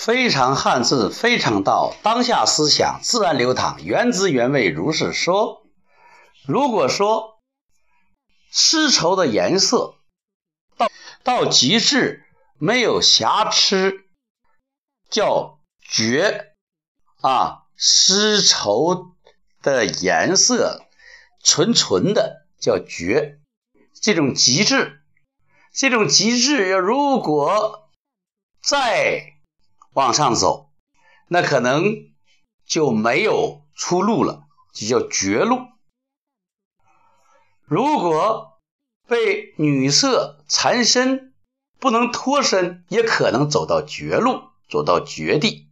非常汉字，非常道，当下思想自然流淌，原汁原味如是说。如果说丝绸的颜色到到极致没有瑕疵，叫绝啊；丝绸的颜色纯纯的叫绝，这种极致，这种极致要如果在。往上走，那可能就没有出路了，就叫绝路。如果被女色缠身，不能脱身，也可能走到绝路，走到绝地。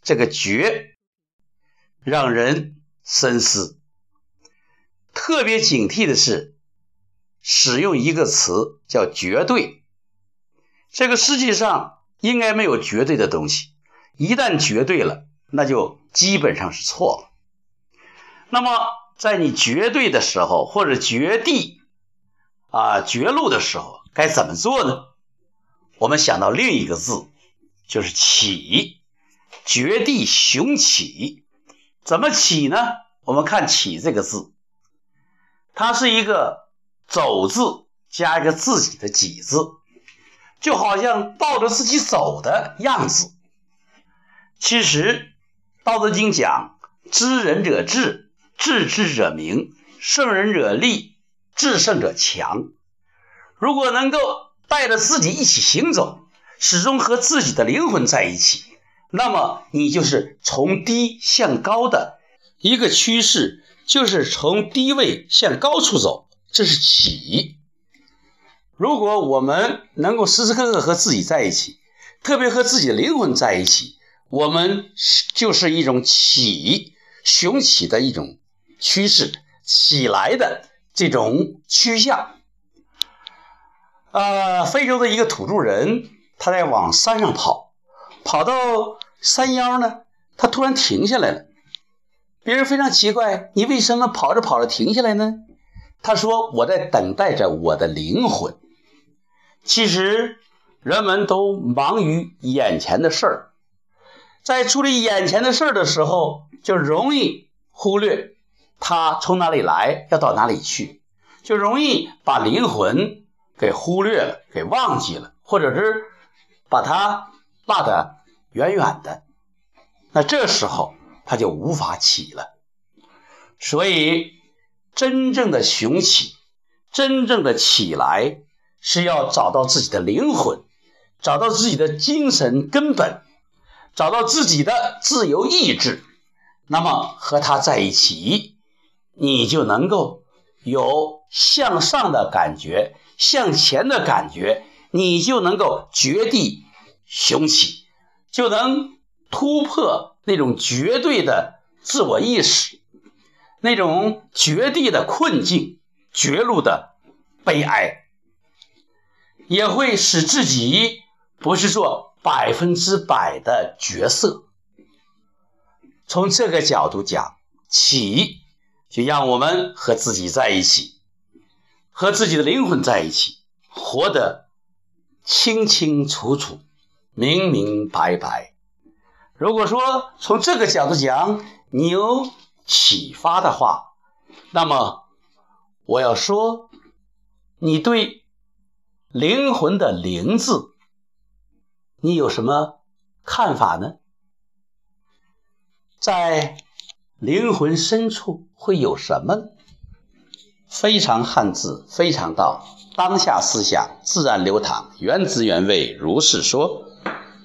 这个绝让人深思，特别警惕的是使用一个词叫绝对。这个世界上。应该没有绝对的东西，一旦绝对了，那就基本上是错了。那么，在你绝对的时候，或者绝地啊绝路的时候，该怎么做呢？我们想到另一个字，就是起，绝地雄起。怎么起呢？我们看“起”这个字，它是一个走字加一个自己的己字。就好像抱着自己走的样子。其实，《道德经》讲：“知人者智，智之者明；胜人者力，智胜者强。”如果能够带着自己一起行走，始终和自己的灵魂在一起，那么你就是从低向高的一个趋势，就是从低位向高处走，这是起。如果我们能够时时刻刻和自己在一起，特别和自己的灵魂在一起，我们就是一种起雄起的一种趋势，起来的这种趋向。呃，非洲的一个土著人，他在往山上跑，跑到山腰呢，他突然停下来了。别人非常奇怪，你为什么跑着跑着停下来呢？他说：“我在等待着我的灵魂。”其实，人们都忙于眼前的事儿，在处理眼前的事儿的时候，就容易忽略他从哪里来，要到哪里去，就容易把灵魂给忽略了，给忘记了，或者是把它落得远远的。那这时候他就无法起了。所以，真正的雄起，真正的起来。是要找到自己的灵魂，找到自己的精神根本，找到自己的自由意志，那么和他在一起，你就能够有向上的感觉，向前的感觉，你就能够绝地雄起，就能突破那种绝对的自我意识，那种绝地的困境，绝路的悲哀。也会使自己不是做百分之百的角色。从这个角度讲，起就让我们和自己在一起，和自己的灵魂在一起，活得清清楚楚、明明白白。如果说从这个角度讲，你有启发的话，那么我要说，你对。灵魂的“灵”字，你有什么看法呢？在灵魂深处会有什么？非常汉字，非常道，当下思想自然流淌，原汁原味，如是说。